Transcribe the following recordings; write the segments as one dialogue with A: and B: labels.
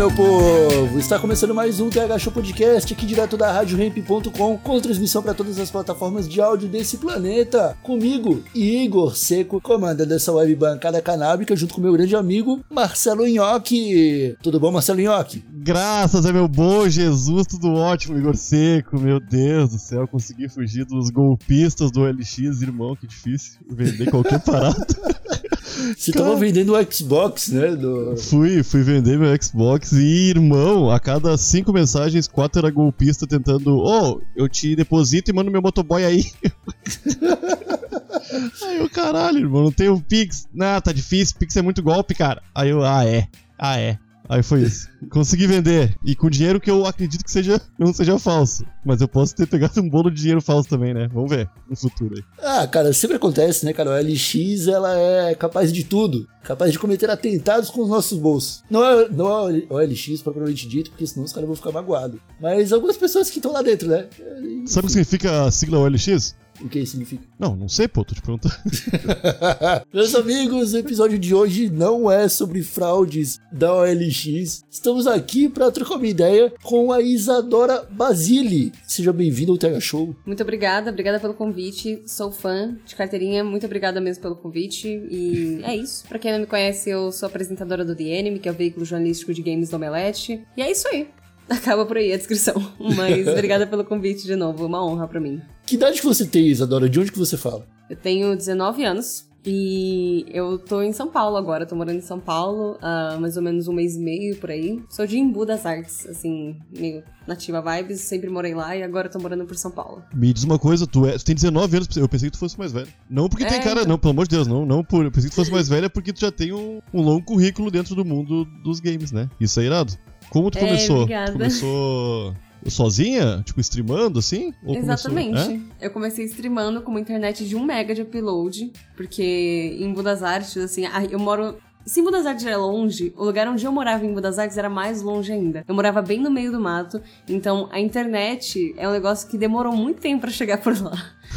A: Meu povo! Está começando mais um TH Show Podcast aqui direto da RadioRamp.com com transmissão para todas as plataformas de áudio desse planeta. Comigo, Igor Seco, comandando essa web bancada canábica, junto com meu grande amigo Marcelo Nhoque. Tudo bom, Marcelo Nhoque?
B: Graças a meu bom Jesus, tudo ótimo, Igor Seco. Meu Deus do céu, consegui fugir dos golpistas do LX, irmão, que difícil vender qualquer parada.
A: Você tava vendendo o Xbox, né? Do...
B: Fui, fui vender meu Xbox e, irmão, a cada cinco mensagens, quatro era golpista tentando, oh, eu te deposito e mando meu motoboy aí. aí eu, caralho, irmão, não tenho Pix. Não, tá difícil, Pix é muito golpe, cara. Aí eu, ah, é, ah, é. Aí foi isso. Consegui vender. E com dinheiro que eu acredito que seja, não seja falso. Mas eu posso ter pegado um bolo de dinheiro falso também, né? Vamos ver no futuro aí.
A: Ah, cara, sempre acontece, né, cara? O LX, ela é capaz de tudo. Capaz de cometer atentados com os nossos bolsos. Não é, não é o LX, propriamente dito, porque senão os caras vão ficar magoados. Mas algumas pessoas que estão lá dentro, né?
B: Sabe o que significa a sigla OLX?
A: O que isso significa?
B: Não, não sei, pô, tô te perguntando.
A: Meus amigos, o episódio de hoje não é sobre fraudes da OLX. Estamos aqui para trocar uma ideia com a Isadora Basile. Seja bem-vindo ao TH Show.
C: Muito obrigada, obrigada pelo convite. Sou fã de carteirinha, muito obrigada mesmo pelo convite. E é isso. Pra quem não me conhece, eu sou apresentadora do The Enemy, que é o veículo jornalístico de games do Omelete. E é isso aí. Acaba por aí a descrição. Mas obrigada pelo convite de novo, uma honra pra mim.
A: Que idade que você tem, Isadora? De onde que você fala?
C: Eu tenho 19 anos e eu tô em São Paulo agora, tô morando em São Paulo há mais ou menos um mês e meio por aí. Sou de Embu das Artes, assim, meio nativa vibes, sempre morei lá e agora tô morando por São Paulo.
B: Me diz uma coisa, tu, é, tu tem 19 anos, eu pensei que tu fosse mais velho. Não porque tem
C: É,
B: cara,
C: então.
B: não, pelo amor de Deus, não, não por, eu pensei que tu fosse mais velha porque tu já tem um, um longo currículo dentro do mundo dos games, né? Isso é irado. Como tu
C: É,
B: começou?
C: obrigada.
B: Tu começou sozinha? Tipo, streamando, assim? Ou
C: Exatamente.
B: Começou, é?
C: Eu comecei streamando com uma internet de 1 mega de upload, porque em Budas Artes, assim, eu moro. Se Budas Artes era longe, o lugar onde eu morava em Budas Artes era mais longe ainda. Eu morava bem no meio do mato, então a internet é um negócio que demorou muito tempo pra chegar por lá.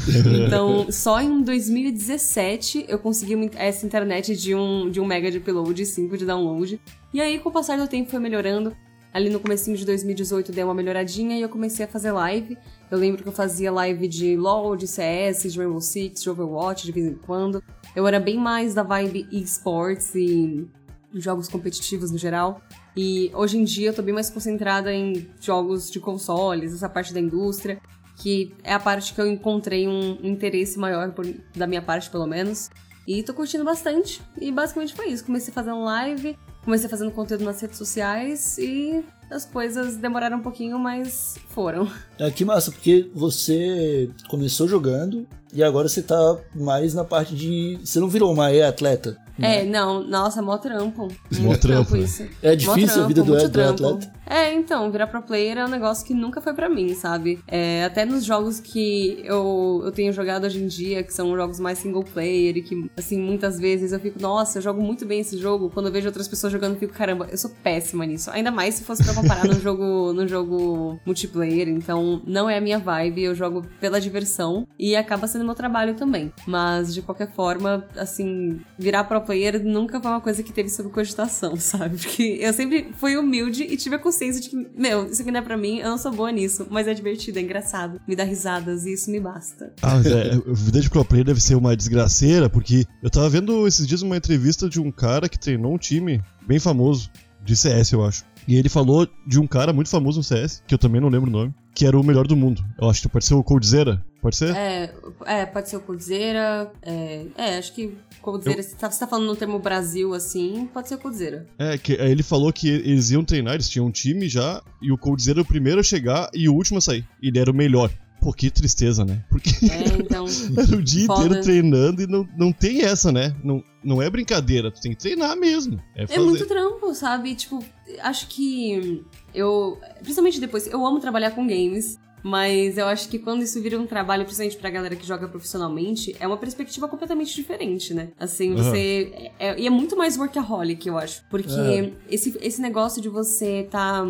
C: Então, só em 2017 eu consegui essa internet de 1 de um mega de upload e 5 de download. E aí, com o passar do tempo, foi melhorando. Ali no comecinho de 2018 deu uma melhoradinha e eu comecei a fazer live. Eu lembro que eu fazia live de LoL, de CS, de Rainbow Six, de Overwatch de vez em quando. Eu era bem mais da vibe esports e jogos competitivos no geral. E hoje em dia eu tô bem mais concentrada em jogos de consoles, essa parte da indústria, que é a parte que eu encontrei um interesse maior por- da minha parte, pelo menos. E tô curtindo bastante. E basicamente foi isso. Comecei fazendo live, comecei fazendo conteúdo nas redes sociais e as coisas demoraram um pouquinho, mas foram.
A: É, que massa, porque você começou jogando e agora você tá mais na parte de. Você não virou uma E-atleta.
C: É, não, nossa, mó trampo.
B: Mó trampo, né?
C: isso.
A: É
C: Mó
A: difícil a vida do, do
C: trampo.
A: atleta.
C: É, então, virar pro player é um negócio que nunca foi pra mim, sabe? É, até nos jogos que eu, eu tenho jogado hoje em dia, que são jogos mais single player, e que, assim, muitas vezes eu fico, nossa, eu jogo muito bem esse jogo. Quando eu vejo outras pessoas jogando, eu fico, caramba, eu sou péssima nisso. Ainda mais se fosse pra comparar num jogo, num jogo multiplayer. Então, não é a minha vibe, eu jogo pela diversão e acaba sendo meu trabalho também. Mas, de qualquer forma, assim, virar pro player nunca foi uma coisa que teve sob cogitação, sabe? Porque eu sempre fui humilde e tive a consciência de que, meu, isso aqui não é pra mim, eu não sou boa nisso, mas é divertido, é engraçado, me dá risadas e isso me basta.
B: Ah, mas é, vida de pro player deve ser uma desgraceira, porque eu tava vendo esses dias uma entrevista de um cara que treinou um time bem famoso, de CS, eu acho. E ele falou de um cara muito famoso no CS, que eu também não lembro o nome, que era o melhor do mundo. Eu acho que pode ser o Coldzera. Pode ser?
C: É, é, pode ser o Coldzera, é, é, acho que Coldzera, tá- você tá falando no termo Brasil, assim, pode ser o Coldzera.
B: É, que aí ele falou que eles iam treinar, eles tinham um time já, e o Coldzera era o primeiro a chegar e o último a sair. E ele era o melhor. Pô, que tristeza, né? Porque
C: É, então.
B: era o dia
C: Foda.
B: inteiro treinando e não, não tem essa, né? Não, não é brincadeira, tu tem que treinar mesmo. É,
C: É muito trampo, sabe? Tipo, acho que eu. Principalmente depois, eu amo trabalhar com games. Mas eu acho que quando isso vira um trabalho, principalmente pra galera que joga profissionalmente, é uma perspectiva completamente diferente, né? Assim, você. É, e é muito mais workaholic, eu acho. Porque
A: É.
C: esse, esse negócio de você tá.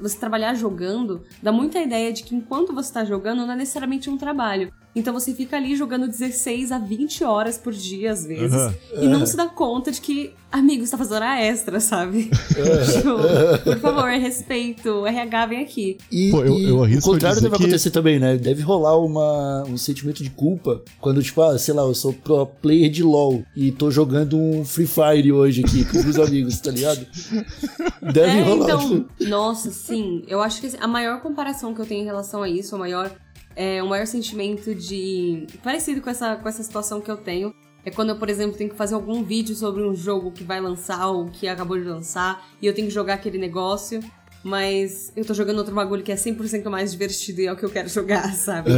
C: Você trabalhar jogando dá muita ideia de que enquanto você tá jogando, não é necessariamente um trabalho. Então você fica ali jogando 16 a 20 horas por dia, às vezes,
B: Aham.
C: e não se dá conta de que, amigo, você tá fazendo hora extra, sabe? tipo, por favor, respeito, RH vem aqui.
A: E,
B: Pô, eu- eu arrisco
A: o contrário deve
B: que-
A: acontecer também, né? Deve rolar uma, um sentimento de culpa quando, tipo, ah, sei lá, eu sou pro player de LoL e tô jogando um Free Fire hoje aqui com os meus amigos, tá ligado? Deve
C: É,
A: rolar.
C: então, nossa, sim. Eu acho que assim, a maior comparação que eu tenho em relação a isso, o maior, é, o maior sentimento de. parecido com essa, com essa situação que eu tenho. É quando eu, por exemplo, tenho que fazer algum vídeo sobre um jogo que vai lançar ou que acabou de lançar e eu tenho que jogar aquele negócio, mas eu tô jogando outro bagulho que é 100% mais divertido e é o que eu quero jogar, sabe?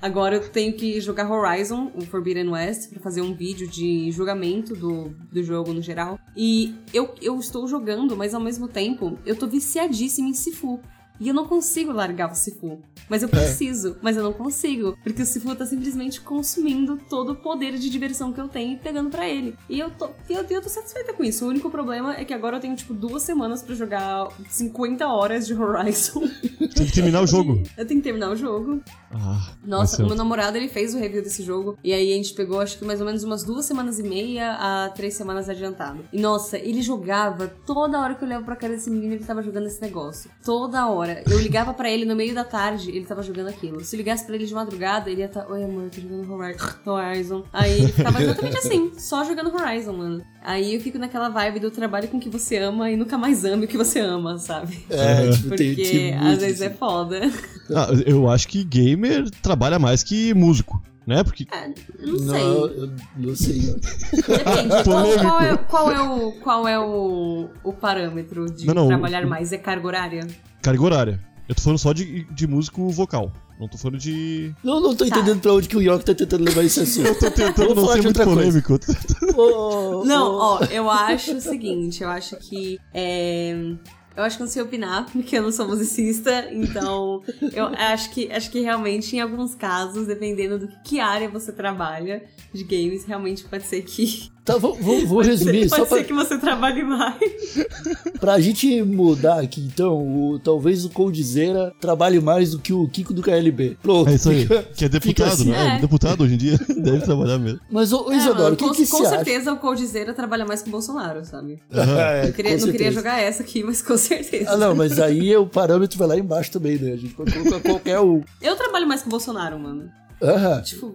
C: Agora eu tenho que jogar Horizon, o Forbidden West, pra fazer um vídeo de julgamento do, do jogo no geral. E eu, eu estou jogando, mas ao mesmo tempo eu tô viciadíssima em Sifu. E eu não consigo largar o Sifu. Mas eu preciso, mas eu não consigo. Porque o Sifu tá simplesmente consumindo todo o poder de diversão que eu tenho e pegando pra ele. E eu tô, eu, eu tô satisfeita com isso. O único problema é que agora eu tenho, tipo, duas semanas pra jogar 50 horas de Horizon.
B: Tem que terminar o jogo.
C: eu tenho que terminar o jogo.
B: Ah,
C: Nossa, o meu namorado ele fez o review desse jogo e aí a gente pegou acho que mais ou menos umas duas semanas e meia a três semanas adiantado. E nossa, ele jogava toda hora que eu olhava pra cara desse menino, ele tava jogando esse negócio. Toda hora. Eu ligava pra ele no meio da tarde, ele tava jogando aquilo. Se eu ligasse pra ele de madrugada, ele ia estar, oi amor, eu tô jogando Hori- Horizon. Aí ele ficava exatamente assim, só jogando Horizon, mano. Aí eu fico naquela vibe do trabalho com o que você ama e nunca mais ame o que você ama, sabe?
A: é, tipo,
C: Porque
A: tem, tem
C: às vezes é foda.
B: Ah, eu acho que gamer trabalha mais que músico, né? Porque
C: Ah, eu não sei.
A: Não, eu não sei.
C: Depende. Qual, qual é, qual é o, qual é o, o parâmetro de
B: Não, não,
C: trabalhar
B: o-
C: mais? É carga horária?
B: Carga horária. Eu tô falando só de, de músico vocal. Não tô falando de.
A: Não, não tô entendendo pra onde que o York tá tentando levar esse assunto.
B: Tô tentando não ser muito
A: outra coisa.
B: polêmico.
A: Ô,
C: Não,
A: ô,
C: ó, eu acho o seguinte, eu acho que. É... Eu acho que eu não sei opinar, porque eu não sou musicista, então eu acho que acho que realmente, em alguns casos, dependendo do que área você trabalha de games, realmente pode ser que.
A: Tá, vou, vou, vou resumir,
C: pode
A: só pra,
C: ser que você trabalhe mais.
A: pra gente mudar aqui, então, o, talvez o Coldzera trabalhe mais do que o Kiko do KLB. Pronto.
B: É isso aí.
A: fica-
B: Que é deputado,
A: assim.
B: né?
C: É.
B: Deputado hoje em dia deve trabalhar mesmo.
A: Mas, ô,
C: É,
A: Isadora,
C: mano,
A: o que,
C: com,
A: que
C: com
A: você acha?
C: certeza o Coldzera trabalha mais que o Bolsonaro, sabe?
A: É,
C: Eu queria, não queria
A: certeza.
C: jogar essa aqui, mas com certeza.
A: Ah, não, mas aí o parâmetro vai lá embaixo também, né? A gente pode colocar qualquer um.
C: Eu trabalho mais que o Bolsonaro, mano.
A: Aham.
C: Tipo,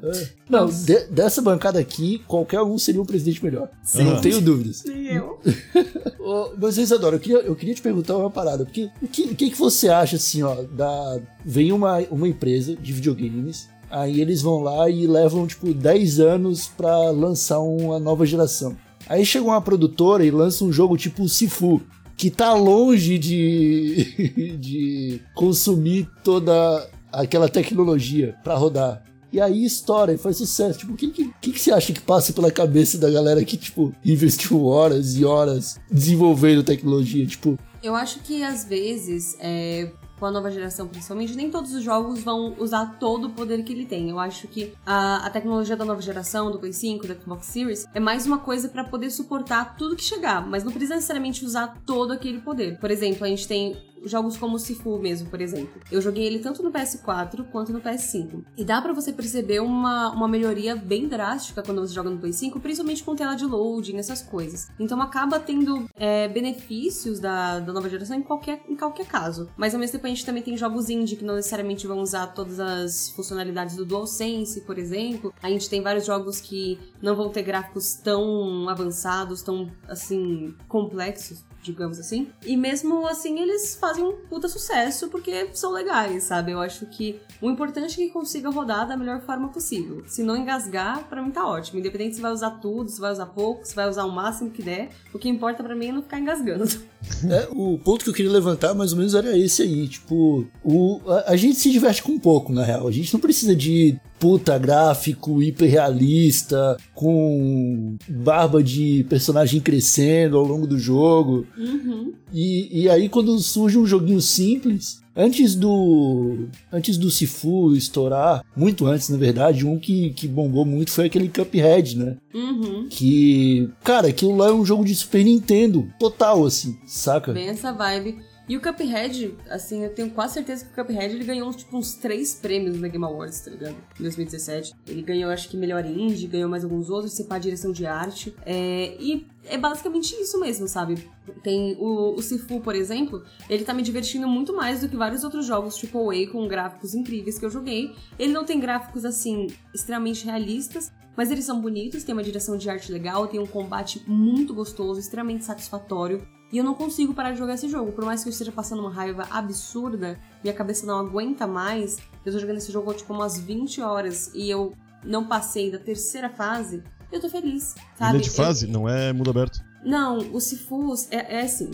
A: Não, de- dessa bancada aqui, qualquer um seria um presidente melhor.
C: Sim.
A: Não tenho dúvidas.
C: nem eu.
A: Mas Isadora, eu queria, eu queria te perguntar uma parada, porque o que, que, que você acha assim, ó, da. Vem uma, uma empresa de videogames, aí eles vão lá e levam, tipo, 10 anos pra lançar uma nova geração. Aí chega uma produtora e lança um jogo tipo Sifu, que tá longe de, de consumir toda aquela tecnologia pra rodar. E aí estoura e faz sucesso. Tipo, o que, que, que você acha que passa pela cabeça da galera que, tipo, investiu horas e horas desenvolvendo tecnologia? Tipo,
C: Eu acho que às vezes, é, com a nova geração principalmente, nem todos os jogos vão usar todo o poder que ele tem. Eu acho que a, a tecnologia da nova geração, do Play 5, do Xbox Series, é mais uma coisa pra poder suportar tudo que chegar, mas não precisa necessariamente usar todo aquele poder. Por exemplo, a gente tem jogos como Sifu mesmo, por exemplo. Eu joguei ele tanto no PS4 quanto no PS5. E dá pra você perceber uma, uma melhoria bem drástica quando você joga no Play 5, principalmente com tela de loading, essas coisas. Então acaba tendo é, benefícios da, da nova geração em qualquer, em qualquer caso. Mas ao mesmo tempo a gente também tem jogos indie que não necessariamente vão usar todas as funcionalidades do DualSense, por exemplo. A gente tem vários jogos que não vão ter gráficos tão avançados, tão assim, complexos. Digamos assim. E mesmo assim, eles fazem um puta sucesso porque são legais, sabe? Eu acho que o importante é que consiga rodar da melhor forma possível. Se não engasgar, pra mim tá ótimo. Independente se vai usar tudo, se vai usar pouco, se vai usar o máximo que der, o que importa pra mim é não ficar engasgando.
A: É, o ponto que eu queria levantar mais ou menos era esse aí. Tipo, o, a, a gente se diverte com pouco, na real. A gente não precisa de puta gráfico hiperrealista, com barba de personagem crescendo ao longo do jogo.
C: Uhum.
A: E, e aí, quando surge um joguinho simples, antes do. Antes do Sifu estourar, muito antes, na verdade, um que, que bombou muito foi aquele Cuphead, né?
C: Uhum.
A: Que. Cara, aquilo lá é um jogo de Super Nintendo, total, assim, saca?
C: Bem essa vibe. E o Cuphead, assim, eu tenho quase certeza que o Cuphead ele ganhou tipo, uns três prêmios na Game Awards, tá ligado? Em 2017. Ele ganhou, acho que, melhor indie, ganhou mais alguns outros, se pá, direção de arte. É, e é basicamente isso mesmo, sabe? Tem o, o Sifu, por exemplo, ele tá me divertindo muito mais do que vários outros jogos tipo A com gráficos incríveis que eu joguei. Ele não tem gráficos, assim, extremamente realistas, mas eles são bonitos, tem uma direção de arte legal, tem um combate muito gostoso, extremamente satisfatório. E eu não consigo parar de jogar esse jogo. Por mais que eu esteja passando uma raiva absurda, minha cabeça não aguenta mais. Eu tô jogando esse jogo tipo umas 20 horas e eu não passei da terceira fase. Eu tô feliz, sabe?
B: Ilha de fase, não é mundo aberto.
C: Não, o Sifu é, é assim.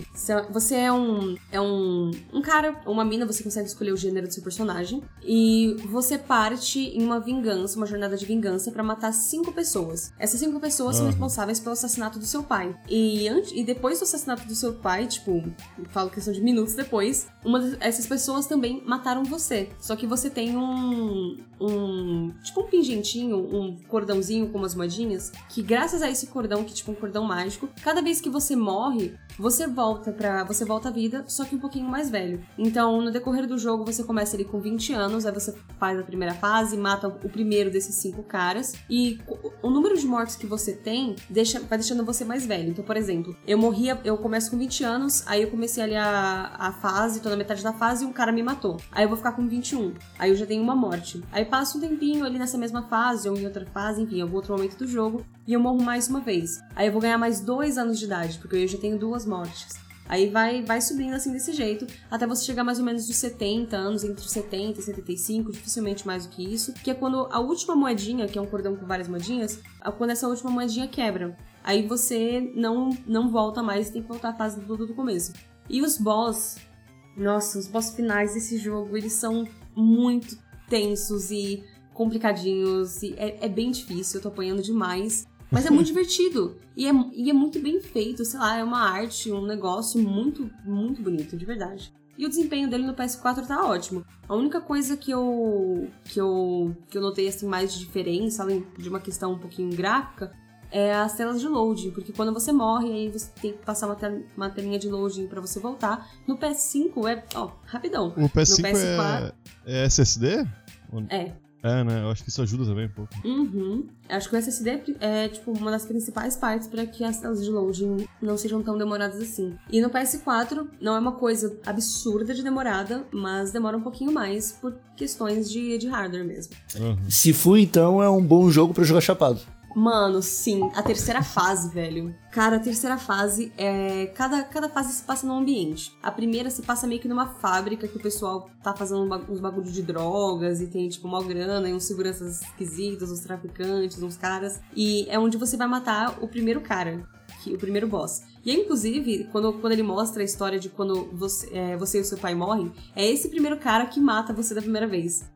C: Você é um. É um. Um cara, uma mina, você consegue escolher o gênero do seu personagem. E você parte em uma vingança, uma jornada de vingança, para matar cinco pessoas. Essas cinco pessoas são
B: Aham.
C: responsáveis pelo assassinato do seu pai. E, antes, e depois do assassinato do seu pai, tipo, falo questão de minutos depois, uma dessas pessoas também mataram você. Só que você tem um. um. Tipo um pingentinho, um cordãozinho com umas moedinhas. Que graças a esse cordão, que é tipo um cordão mágico, cada vez que você morre, você volta para você volta à vida, só que um pouquinho mais velho. Então, no decorrer do jogo, você começa ali com 20 anos, aí você faz a primeira fase, mata o primeiro desses cinco caras, e o número de mortes que você tem deixa, vai deixando você mais velho. Então, por exemplo, eu morria, eu começo com 20 anos, aí eu comecei ali a, a fase, tô na metade da fase e um cara me matou. Aí eu vou ficar com 21. Aí eu já tenho uma morte. Aí passa um tempinho ali nessa mesma fase, ou em outra fase, enfim, algum outro momento do jogo, e eu morro mais uma vez. Aí eu vou ganhar mais dois anos de idade, porque eu já tenho duas mortes. Aí vai, vai subindo assim desse jeito, até você chegar mais ou menos nos 70 anos, entre 70 e 75, dificilmente mais do que isso, que é quando a última moedinha, que é um cordão com várias moedinhas, é quando essa última moedinha quebra. Aí você não, não volta mais, tem que voltar à fase do, do começo. E os boss, nossa, os boss finais desse jogo, eles são muito tensos e complicadinhos, e é, é bem difícil, eu tô apanhando demais. Mas é muito divertido. E é, e é muito bem feito, sei lá, é uma arte, um negócio muito, muito bonito, de verdade. E o desempenho dele no PS4 tá ótimo. A única coisa que eu, que eu, que eu notei assim mais de diferença, além de uma questão um pouquinho gráfica, é as telas de loading, porque quando você morre, aí você tem que passar uma, tel- uma telinha de loading pra você voltar. No PS5 é, ó, rapidão.
B: O PS5
C: no PS4,
B: é, é SSD?
C: é.
B: É, né? Eu acho que isso ajuda também um pouco.
C: Uhum. Acho que o SSD é, é, tipo, uma das principais partes para que as telas de loading não sejam tão demoradas assim. E no PS4 não é uma coisa absurda de demorada, mas demora um pouquinho mais por questões de, de hardware mesmo.
B: Aham.
A: Sifu, então, é um bom jogo pra jogar chapado.
C: Mano, sim, a terceira fase, velho. Cara, a terceira fase é. Cada, cada fase se passa num ambiente. A primeira se passa meio que numa fábrica que o pessoal tá fazendo uns bagulho de drogas e tem, tipo, uma grana e uns seguranças esquisitos, uns traficantes, uns caras. E é onde você vai matar o primeiro cara. O primeiro boss. E inclusive, quando, quando ele mostra a história de quando você, é, você e o seu pai morrem, é esse primeiro cara que mata você da primeira vez.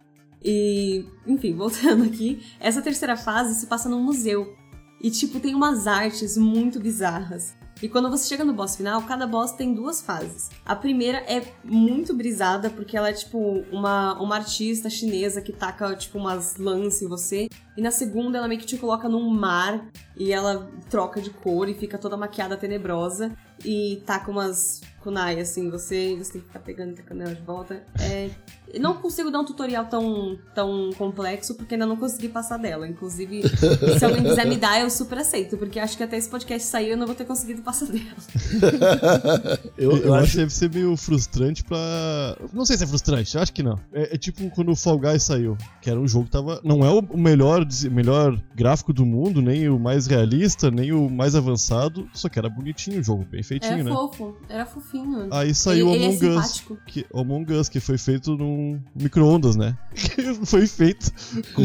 C: E, enfim, voltando aqui, essa terceira fase se passa num museu. E, tipo, tem umas artes muito bizarras. E quando você chega no boss final, cada boss tem duas fases. A primeira é muito brisada, porque ela é, tipo, uma, uma artista chinesa que taca, tipo, umas lãs em você. E na segunda, ela meio que te coloca num mar e ela troca de cor e fica toda maquiada tenebrosa. E taca umas kunai, assim, você, você tem que ficar pegando e tacando ela de volta. É, Não consigo dar um tutorial tão, tão complexo, porque ainda não consegui passar dela. Inclusive, se alguém quiser me dar, eu super aceito, porque acho que até esse podcast sair eu não vou ter conseguido passar dela.
B: eu, eu, eu acho que deve ser meio frustrante pra. Não sei se é frustrante, acho que não. É, é, tipo quando o Fall Guys saiu, que era um jogo que tava. Não é o melhor, melhor gráfico do mundo, nem o mais realista, nem o mais avançado, só que era bonitinho o jogo, bem feitinho,
C: era
B: né?
C: Era fofo, era fofinho.
B: Aí saiu
C: ele,
B: Among
C: ele é
B: Us. Que, Among Us, que foi feito num micro-ondas, né? Que foi feito com.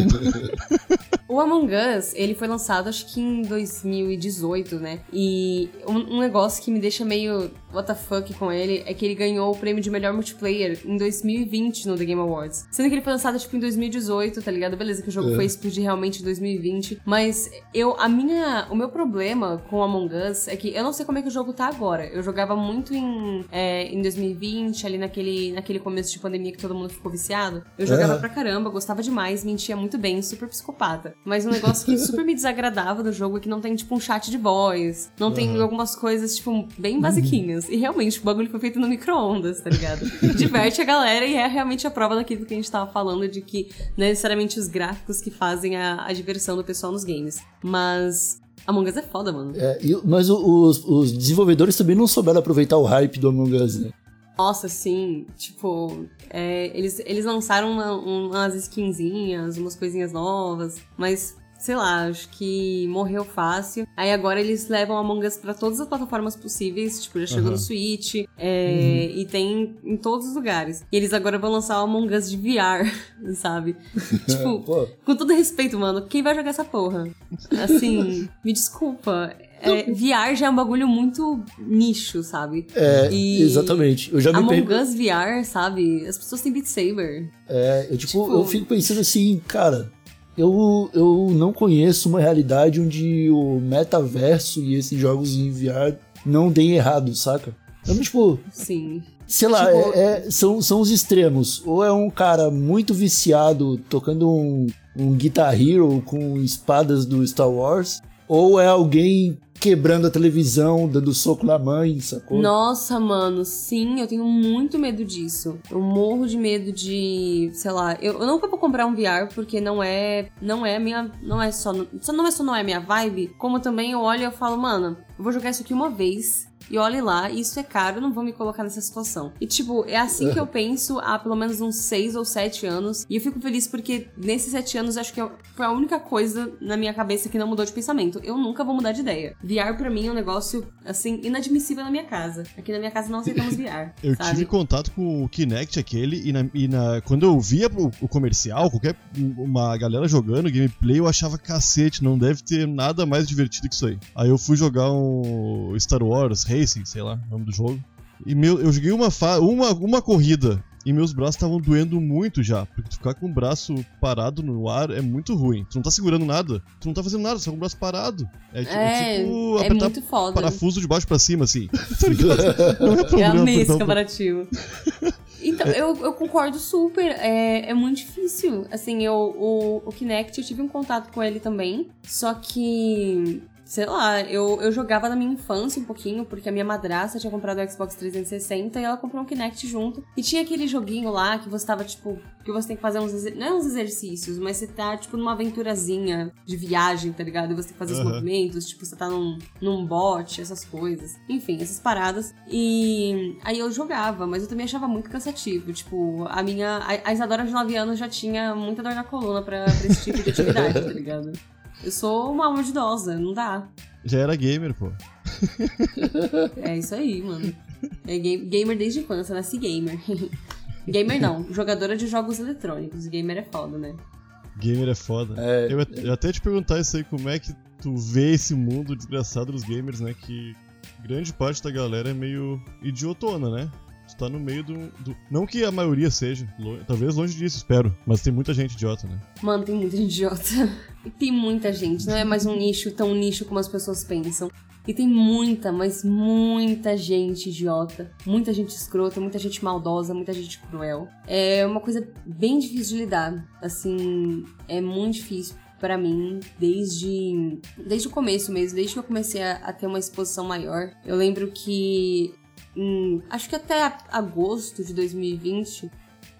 C: o Among Us, ele foi lançado acho que em 2018, né? E um, um negócio que me deixa meio what the fuck com ele é que ele ganhou o prêmio de melhor multiplayer em 2020 no The Game Awards. Sendo que ele foi lançado, tipo, em 2018, tá ligado? Beleza, que o jogo é. foi explodir realmente em 2020. Mas eu, a minha, o meu problema com Among Us é que eu não sei como é que o jogo tá agora. Eu jogava muito em, é, em 2020, ali naquele, naquele começo de pandemia que todo mundo ficou viciado. Eu jogava pra caramba, gostava demais, mentia muito bem, super psicopata. Mas um negócio que super me desagradava do jogo é que não tem, tipo, um chat de voz. Não tem algumas coisas, tipo, bem basiquinhas. E realmente, o bagulho foi feito no micro-ondas, tá ligado? Diverte a galera e é realmente a prova daquilo que a gente tava falando de que não é necessariamente os gráficos que fazem a, a diversão do pessoal nos games. Mas Among Us é foda, mano.
A: É, mas os, os desenvolvedores também não souberam aproveitar o hype do Among Us, né?
C: Nossa, sim. Tipo, é, eles, eles lançaram uma, umas skinzinhas, umas coisinhas novas, mas sei lá, acho que morreu fácil. Aí agora eles levam Among Us pra todas as plataformas possíveis, tipo, já chegou uhum. no Switch, é, uhum. e tem em todos os lugares. E eles agora vão lançar o Among Us de VR, sabe? tipo, com todo respeito, mano, quem vai jogar essa porra? Assim, me desculpa. É, VR já é um bagulho muito nicho, sabe?
A: É, e exatamente. Eu já me
C: Among Us VR, sabe? As pessoas têm Beat Saber.
A: É, eu, tipo, tipo, eu fico pensando assim, cara, eu, eu não conheço uma realidade onde o metaverso e esses jogos em VR não deem errado, saca? Então, tipo.
C: Sim.
A: Sei lá, tipo... é, é, são, são os extremos. Ou é um cara muito viciado tocando um, um Guitar Hero com espadas do Star Wars, ou é alguém quebrando a televisão, dando soco na mãe, sacou?
C: Nossa, mano, sim, eu tenho muito medo disso. Eu morro de medo de, sei lá, eu, eu nunca vou comprar um VR porque não é, não é minha, não é só, não é só não é minha vibe, como também eu olho e eu falo, mano, eu vou jogar isso aqui uma vez e olhe lá, isso é caro, não vou me colocar nessa situação. E, tipo, é assim que eu penso há pelo menos uns 6 ou 7 anos. E eu fico feliz porque nesses 7 anos acho que foi a única coisa na minha cabeça que não mudou de pensamento. Eu nunca vou mudar de ideia. VR pra mim é um negócio, assim, inadmissível na minha casa. Aqui na minha casa não aceitamos VR.
B: eu
C: sabe?
B: tive contato com o Kinect aquele e, na, e na, quando eu via o, o comercial, qualquer uma galera jogando gameplay, eu achava cacete, não deve ter nada mais divertido que isso aí. Aí eu fui jogar um Star Wars Racing, sei lá, o nome do jogo. E meu, eu joguei uma, uma, uma corrida e meus braços estavam doendo muito já. Porque tu ficar com o braço parado no ar é muito ruim. Tu não tá segurando nada, tu não tá fazendo nada, só com o braço parado. É,
C: é, é tipo é apertar foda.
B: parafuso de baixo pra cima, assim.
C: não é problema. É amei esse comparativo. Então, eu, eu concordo super. É, é muito difícil. Assim, eu, o, o Kinect, eu tive um contato com ele também. Só que sei lá, eu, eu jogava na minha infância um pouquinho, porque a minha madrasta tinha comprado o Xbox 360 e ela comprou um Kinect junto. E tinha aquele joguinho lá que você tava, tipo, que você tem que fazer uns, não é uns exercícios, mas você tá, tipo, numa aventurazinha de viagem, tá ligado? E você tem que fazer uhum. os movimentos, tipo, você tá num, num bot, essas coisas. Enfim, essas paradas. E aí eu jogava, mas eu também achava muito cansativo. Tipo, a minha. A, a Isadora de 9 anos já tinha muita dor na coluna pra, pra esse tipo de atividade, tá ligado? Eu sou uma alma de idosa, não dá.
B: Já era gamer, pô.
C: é isso aí, mano. É gamer desde infância, nasci gamer. gamer não, jogadora de jogos eletrônicos. Gamer é foda, né?
B: Gamer é foda. É, eu, eu até te perguntar isso aí, como é que tu vê esse mundo desgraçado dos gamers, né? Que grande parte da galera é meio idiotona, né? Tu tá no meio do, do, Não que a maioria seja, talvez longe disso, espero. Mas tem muita gente idiota, né?
C: Mano, tem muita gente idiota. tem muita gente, não é mais um nicho tão nicho como as pessoas pensam. E tem muita, mas muita gente idiota, muita gente escrota, muita gente maldosa, muita gente cruel. É uma coisa bem difícil de lidar. Assim, é muito difícil para mim desde desde o começo mesmo, desde que eu comecei a, a, ter uma exposição maior. Eu lembro que em, acho que até agosto de 2020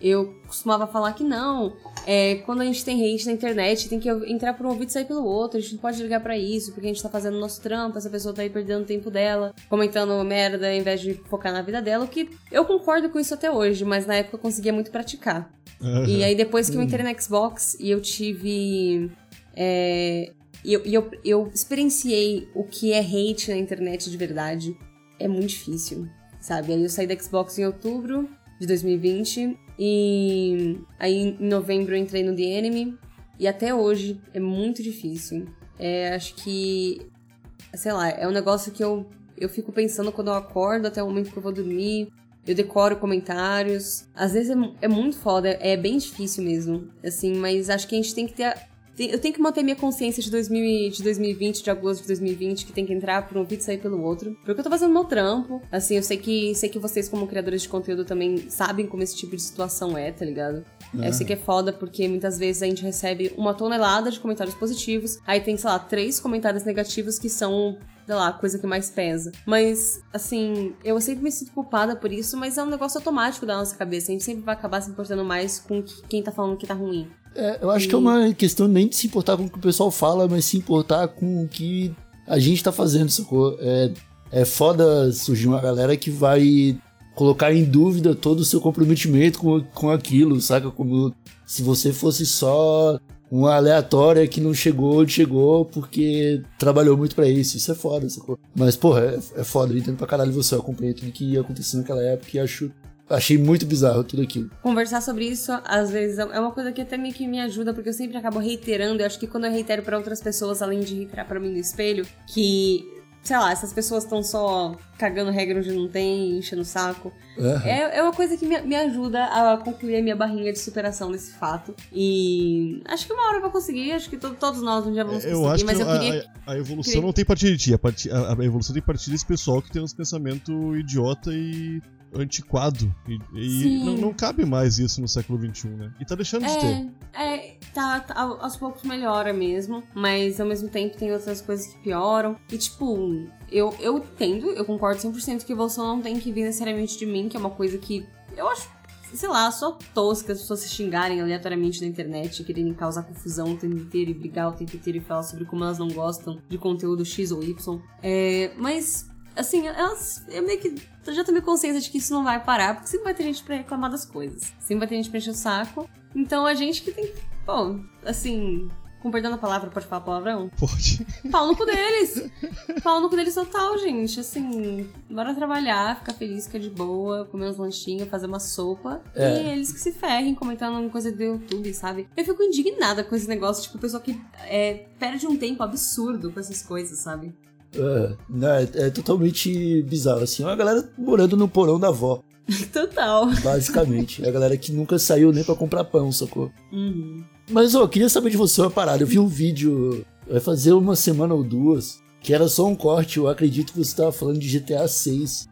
C: eu costumava falar que não. É, quando a gente tem hate na internet, tem que entrar por um ouvido e sair pelo outro. A gente não pode ligar para isso, porque a gente tá fazendo nosso trampo, essa pessoa tá aí perdendo o tempo dela, comentando merda ao invés de focar na vida dela. O que eu concordo com isso até hoje, mas na época eu conseguia muito praticar.
B: Uhum.
C: E aí depois que eu entrei no Xbox e eu tive. É, e eu, eu, eu experienciei o que é hate na internet de verdade. É muito difícil, sabe? Aí eu saí da Xbox em outubro de 2020 e aí em novembro eu entrei no The Enemy e até hoje é muito difícil. É, acho que, sei lá, é um negócio que eu, eu fico pensando quando eu acordo até o momento que eu vou dormir. Eu decoro comentários. Às vezes é, é muito foda, é bem difícil mesmo. Assim, mas acho que a gente tem que ter eu tenho que manter minha consciência de, 2000, de 2020, de agosto de 2020, que tem que entrar por um vídeo e sair pelo outro. Porque eu tô fazendo meu trampo. Assim, eu sei que sei que vocês, como criadores de conteúdo, também sabem como esse tipo de situação é, tá ligado? É. Eu sei que é foda porque muitas vezes a gente recebe uma tonelada de comentários positivos, aí tem, sei lá, três comentários negativos que são sei lá, a coisa que mais pesa. Mas, assim, eu sempre me sinto culpada por isso, mas é um negócio automático da nossa cabeça. A gente sempre vai acabar se importando mais com quem tá falando que tá ruim.
A: É, eu acho e... que é uma questão nem de se importar com o que o pessoal fala, mas se importar com o que a gente tá fazendo, sacou? É, é foda surgir uma galera que vai colocar em dúvida todo o seu comprometimento com, com aquilo, saca? Como se você fosse só uma aleatória que não chegou onde chegou porque trabalhou muito para isso. Isso é foda, sacou? Mas, porra, é, é foda. Eu entendo pra caralho você. Eu acompanhei tudo que ia acontecer naquela época e acho Achei muito bizarro tudo aquilo.
C: Conversar sobre isso, às vezes, é uma coisa que até meio que me ajuda, porque eu sempre acabo reiterando. Eu acho que quando eu reitero para outras pessoas, além de reiterar para mim no espelho, que, sei lá, essas pessoas estão só cagando regra onde não tem, enchendo o saco. Uhum. É, é uma coisa que me, me ajuda a concluir a minha barrinha de superação desse fato. E acho que uma hora eu vou conseguir, acho que to, todos nós um dia vamos conseguir,
B: eu acho
C: mas
B: que
C: eu queria.
B: A, a evolução queria... não tem partir de ti, a, part, a, a, evolução tem partir desse pessoal que tem uns pensamentos idiota e antiquado. E, e não, não, cabe mais isso no século XXI, né? E tá deixando
C: é,
B: de ter.
C: É, tá, tá, aos poucos melhora mesmo, mas ao mesmo tempo tem outras coisas que pioram. E tipo, eu, eu entendo, eu concordo 100% que evolução não tem que vir necessariamente de mim, que é uma coisa que eu acho sei lá, só tosca as pessoas se xingarem aleatoriamente na internet, querendo causar confusão o tempo inteiro e brigar o tempo inteiro e falar sobre como elas não gostam de conteúdo X ou Y. É, mas assim, elas. Eu meio que já tomei consciência de que isso não vai parar, porque sempre vai ter gente pra reclamar das coisas. Sempre vai ter gente pra encher o saco. Então a gente que tem. Bom, assim. Com perdão da palavra, pode falar palavrão?
B: Pode.
C: Pau no cu deles! Pau no cu deles total, gente. Assim, bora trabalhar, ficar feliz, ficar de boa, comer uns lanchinhos, fazer uma sopa. É. E eles que se ferrem comentando coisa do YouTube, sabe? Eu fico indignada com esse negócio, tipo, pessoa que é, perde um tempo absurdo com essas coisas, sabe?
A: É, né, é totalmente bizarro, assim. É uma galera morando no porão da avó.
C: Total.
A: Basicamente. É a galera que nunca saiu nem para comprar pão, sacou?
C: Uhum.
A: Mas, ó, eu queria saber de você uma parada. Eu vi um vídeo, vai fazer uma semana ou duas, que era só um corte. Eu acredito que você estava falando de GTA 6.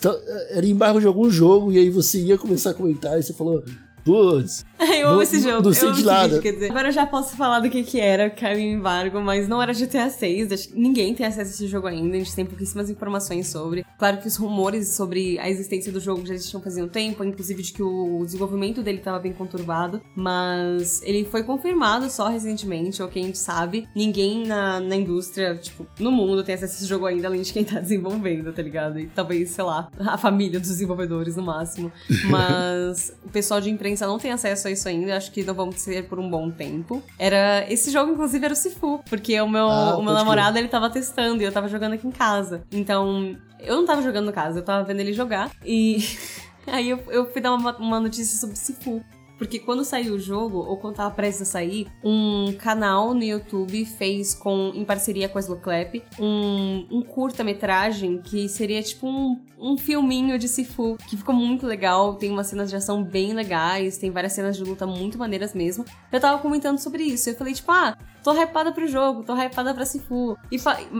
A: Tá, era embargo de algum jogo, e aí você ia começar a comentar, e você falou: Putz.
C: eu amo esse jogo.
A: Não sei de nada.
C: Vídeo, agora eu já posso falar do que que era, caiu em embargo, mas não era GTA 6. Ninguém tem acesso a esse jogo ainda, a gente tem pouquíssimas informações sobre. Claro que os rumores sobre a existência do jogo já existiam fazia um tempo, inclusive de que o desenvolvimento dele estava bem conturbado, mas ele foi confirmado só recentemente, ou quem a gente sabe. Ninguém na, na indústria, tipo, no mundo tem acesso a esse jogo ainda, além de quem tá desenvolvendo, tá ligado? E talvez, sei lá, a família dos desenvolvedores no máximo. Mas o pessoal de imprensa não tem acesso a isso ainda, acho que não vamos ter por um bom tempo. Era. Esse jogo, inclusive, era o Sifu, porque o meu, ah, o meu namorado ele tava testando e eu tava jogando aqui em casa. Então, eu não tava jogando no casa, eu tava vendo ele jogar. E. Aí eu, eu fui dar uma, uma notícia sobre Sifu. Porque quando saiu o jogo, ou quando tava prestes a sair, um canal no YouTube fez com, em parceria com a Slowclap, um, um curta-metragem que seria tipo um, um filminho de Sifu, que ficou muito legal, tem umas cenas de ação bem legais, tem várias cenas de luta muito maneiras mesmo. Eu tava comentando sobre isso, eu falei tipo, ah, tô hypada pro jogo, tô hypada pra Sifu. E,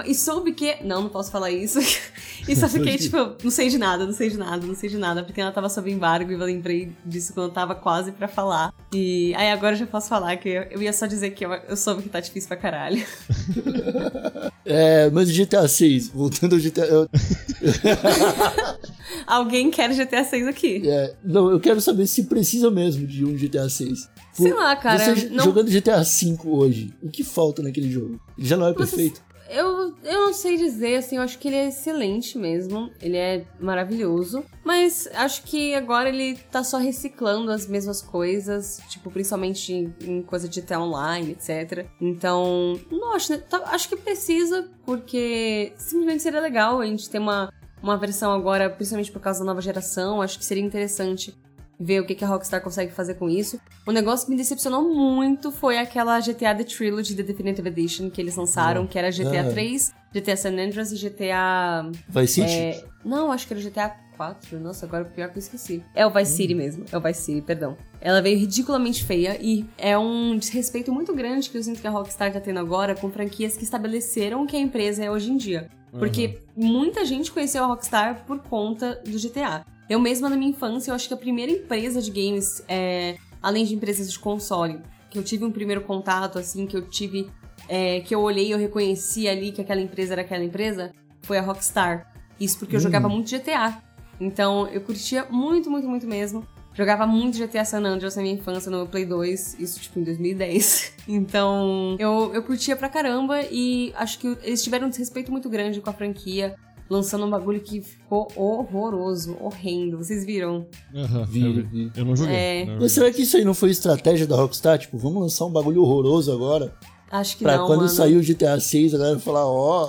C: e soube que. Não, não posso falar isso. e só fiquei, tipo, não sei de nada, não sei de nada, não sei de nada, porque ela tava sob embargo e eu lembrei disso quando eu tava quase pra falar. E aí agora eu já posso falar que eu, eu ia só dizer que eu, eu soube que tá difícil pra caralho.
A: é, mas o GTA 6, voltando ao GTA. Eu...
C: Alguém quer GTA 6 aqui.
A: É, não, eu quero saber se precisa mesmo de um GTA 6.
C: Sei lá, cara,
A: Você
C: não-
A: jogando GTA 5 hoje, o que falta naquele jogo? Ele já não é
C: Mas,
A: perfeito.
C: Eu, eu não sei dizer, assim, eu acho que ele é excelente mesmo. Ele é maravilhoso. Mas acho que agora ele tá só reciclando as mesmas coisas, tipo, principalmente em, em coisa de GTA Online, etc. Então, não acho, né, tá- acho que precisa, porque simplesmente seria legal a gente ter uma, uma versão agora, principalmente por causa da nova geração. Acho que seria interessante ver o que, que a Rockstar consegue fazer com isso. O negócio que me decepcionou muito foi aquela GTA The Trilogy, The Definitive Edition, que eles lançaram, que era GTA
A: Ah.
C: 3, GTA San Andreas e GTA...
A: City?
C: é, não, acho que era GTA 4. Nossa, agora pior que eu esqueci. É o Vice City mesmo. É o Vice City, perdão. Ela veio ridiculamente feia e é um desrespeito muito grande que eu sinto que a Rockstar tá tendo agora com franquias que estabeleceram o que a empresa é hoje em dia. Porque muita gente conheceu a Rockstar por conta do GTA. Eu mesma, na minha infância, eu acho que a primeira empresa de games, é, além de empresas de console, que eu tive um primeiro contato, assim, que eu tive. é, que eu olhei e eu reconheci ali que aquela empresa era aquela empresa, foi a Rockstar. Isso porque eu jogava muito GTA. Então eu curtia muito, muito, muito mesmo. Jogava muito GTA San Andreas na minha infância, no meu Play 2, isso tipo em 2010. Então eu, eu curtia pra caramba e acho que eles tiveram um desrespeito muito grande com a franquia, lançando um bagulho que ficou horroroso, horrendo. Vocês viram?
B: Aham,
A: Vi,
B: eu, vi.
A: vi.
B: eu não joguei.
C: É.
A: Mas será que isso aí não foi estratégia da Rockstar? Tipo, vamos lançar um bagulho horroroso agora?
C: Acho que
A: Pra
C: não,
A: quando
C: mano.
A: sair o GTA 6, a galera falar, ó.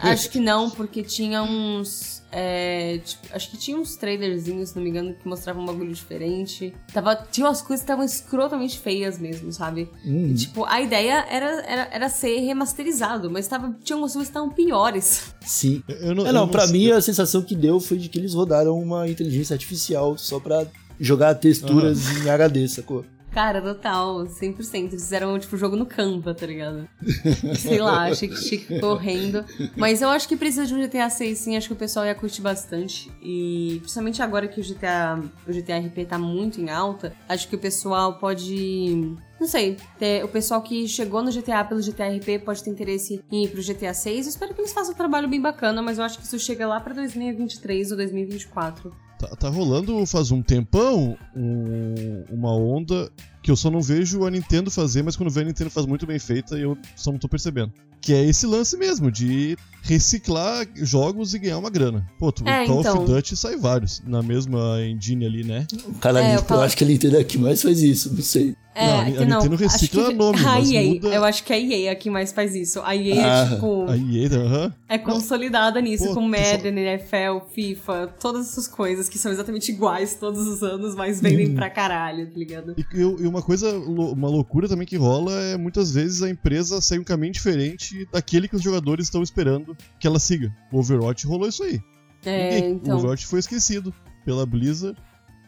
C: Acho que não, porque tinha uns. é, tipo, acho que tinha uns trailerzinhos, se não me engano, que mostravam um bagulho diferente. Tava, tinha umas coisas que estavam escrotamente feias mesmo, sabe?
A: Hum.
C: E, tipo, a ideia era, era, era ser remasterizado, mas tava, tinha umas coisas que estavam piores.
A: Sim.
B: Eu não,
A: É,
B: eu
A: não, pra mim a sensação que deu foi de que eles rodaram uma inteligência artificial só pra jogar texturas em HD, sacou?
C: Cara, total, 100%. Eles fizeram, tipo, jogo no Canva, tá ligado? Sei lá, achei que, achei que ficou horrendo. Mas eu acho que precisa de um GTA 6, sim. Acho que o pessoal ia curtir bastante. E principalmente agora que o GTA, o GTA RP tá muito em alta, acho que o pessoal pode... Não sei, o pessoal que chegou no GTA pelo GTA RP pode ter interesse em ir pro GTA 6. Eu espero que eles façam um trabalho bem bacana, mas eu acho que isso chega lá pra 2023 ou 2024.
B: Tá, tá rolando faz um tempão um- uma onda que eu só não vejo a Nintendo fazer, mas quando vê a Nintendo faz muito bem feita e eu só não tô percebendo. Que é esse lance mesmo, de reciclar jogos e ganhar uma grana. Pô, tu,
C: É,
B: Call
C: então.
B: of Duty sai vários na mesma engine ali, né?
A: Cara,
C: É,
A: eu,
C: eu falo-
A: acho que a Nintendo é a que mais faz isso, não sei.
C: É,
B: Não, a
C: que
B: Nintendo recicla
C: que-
B: nome,
C: a
B: mas
C: EA,
B: muda-
C: Eu acho que a EA é a que mais faz isso. A EA
A: Ah,
C: é tipo.
B: A EA, aham.
C: É consolidada nisso,
B: Pô,
C: com Madden, NFL, FIFA, todas essas coisas que são exatamente iguais todos os anos, mas vendem pra caralho, tá ligado?
B: E, eu- e uma coisa, uma loucura também que rola é muitas vezes a empresa sair um caminho diferente daquele que os jogadores estão esperando que ela siga. O Overwatch rolou isso aí.
C: É,
B: Ninguém- O
C: então.
B: Overwatch foi esquecido pela Blizzard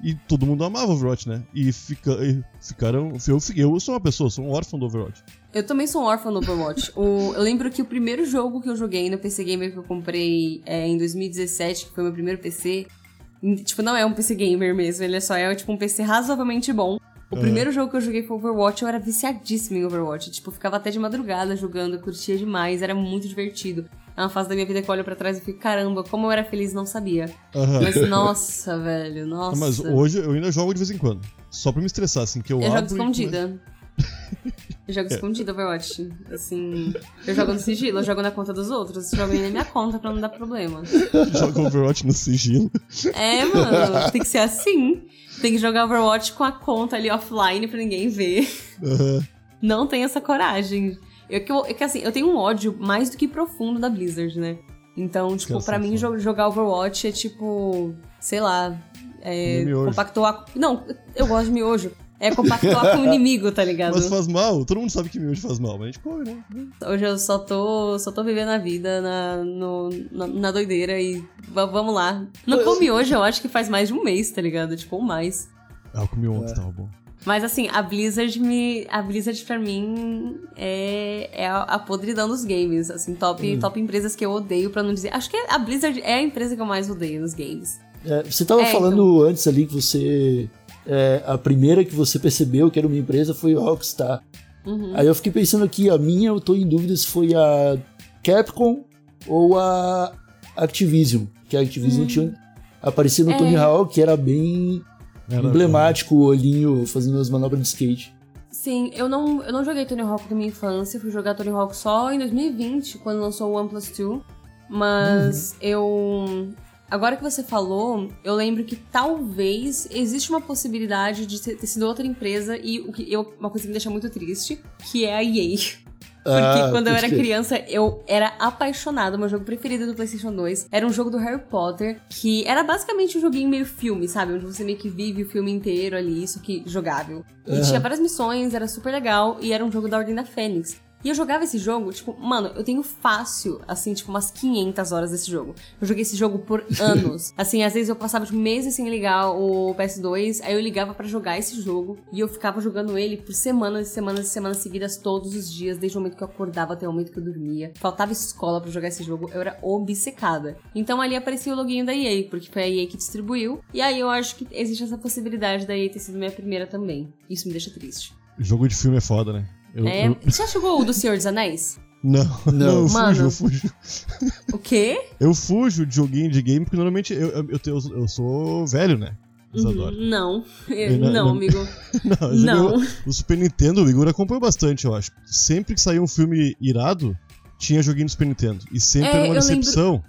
B: e todo mundo amava o Overwatch, né? E, fica, e ficaram. Eu, eu sou uma pessoa, sou um órfão do Overwatch.
C: Eu também sou um órfão no Overwatch. O- eu lembro que o primeiro jogo que eu joguei no PC Gamer que eu comprei é, em 2017, que foi meu primeiro PC. Tipo, não é um PC Gamer mesmo, ele é só é tipo um PC razoavelmente bom. O primeiro jogo que eu joguei foi Overwatch, eu era viciadíssima em Overwatch. Tipo, eu ficava até de madrugada jogando, eu curtia demais, era muito divertido. É uma fase da minha vida que eu olho pra trás e fico, caramba, como eu era feliz, não sabia.
B: Aham.
C: Mas nossa, velho, nossa.
B: Mas hoje eu ainda jogo de vez em quando. Só pra me estressar, assim, que eu,
C: Eu jogo
B: abro e
C: escondida. Eu jogo escondida Overwatch. Assim. Eu jogo no sigilo, eu jogo na conta dos outros. Jogo na minha conta pra não dar problema.
B: jogo Overwatch no sigilo.
C: É, mano, tem que ser assim. Tem que jogar Overwatch com a conta ali offline pra ninguém ver.
B: Aham.
C: Não tem essa coragem. Eu, que, eu, é que assim, eu tenho um ódio mais do que profundo da Blizzard, né? Então, tipo, pra mim jogar Overwatch é tipo, sei lá, é compactuar. Não, eu gosto de miojo. É compactuar com o inimigo, tá ligado?
B: Mas faz mal, todo mundo sabe que miojo faz mal, mas a gente come, né?
C: Hoje eu só tô, só tô vivendo a vida na, no- na, na doideira e va- vamos lá. Não comi hoje, eu acho que faz mais de um mês, tá ligado? Tipo, ou mais.
B: Ah, eu comi ontem, tava bom.
C: Mas assim, a Blizzard me. A Blizzard pra mim é, é a, a podridão dos games. Assim, top, top empresas que eu odeio, pra não dizer. Acho que a Blizzard é a empresa que eu mais odeio nos games.
A: É, você tava
C: É,
A: falando antes ali que você. É, a primeira que você percebeu que era uma empresa foi a Rockstar.
C: Uhum.
A: Aí eu fiquei pensando aqui, a minha eu tô em dúvida se foi a Capcom ou a Activision. Que a. Activision tinha, aparecia no
C: É.
A: Tony Hawk, que era bem
B: Era-
A: emblemático, o olhinho fazendo as manobras de skate.
C: Sim, eu não, eu não joguei Tony Hawk na minha infância, fui jogar Tony Hawk só em 2020, quando lançou o OnePlus 2. Mas eu. Agora que você falou, eu lembro que talvez existe uma possibilidade de ter sido outra empresa e o que eu, uma coisa que me deixa muito triste, que é a EA. Porque
A: Ah,
C: quando eu era criança, eu era apaixonada. Meu jogo preferido do PlayStation 2 era um jogo do Harry Potter, que era basicamente um joguinho meio filme, sabe? Onde você meio que vive o filme inteiro ali, isso que jogável. E
A: Aham.
C: tinha várias missões, era super legal, e era um jogo da Ordem da Fênix. E eu jogava esse jogo, tipo, mano, eu tenho fácil, assim, tipo, umas 500 horas desse jogo. Eu joguei esse jogo por anos. assim, às vezes eu passava, tipo, meses sem ligar o PS2, aí eu ligava pra jogar esse jogo, e eu ficava jogando ele por semanas e semanas e semanas seguidas, todos os dias, desde o momento que eu acordava até o momento que eu dormia. Faltava escola pra jogar esse jogo, eu era obcecada. Então ali aparecia o login da EA, porque foi a EA que distribuiu, e aí eu acho que existe essa possibilidade da EA ter sido minha primeira também. Isso me deixa triste.
B: Jogo de filme é foda, né? Eu,
C: É,
B: eu-
C: Você já jogou o do Senhor dos Anéis?
B: Não, não, eu
C: Mano.
B: fujo, eu fujo.
C: O quê?
B: Eu fujo de joguinho de game porque normalmente eu, eu, eu, tenho- eu sou velho, né? Isadora.
C: Uhum, Não.
B: Eu não-
C: Não,
B: não-
C: amigo.
B: Não, eu
C: Não.
B: joguei o, Super Nintendo, o Igor acompanhou bastante, eu acho. Sempre que saía um filme irado, tinha joguinho do Super Nintendo. E sempre
C: É,
B: era uma
C: eu lembro-
B: decepção.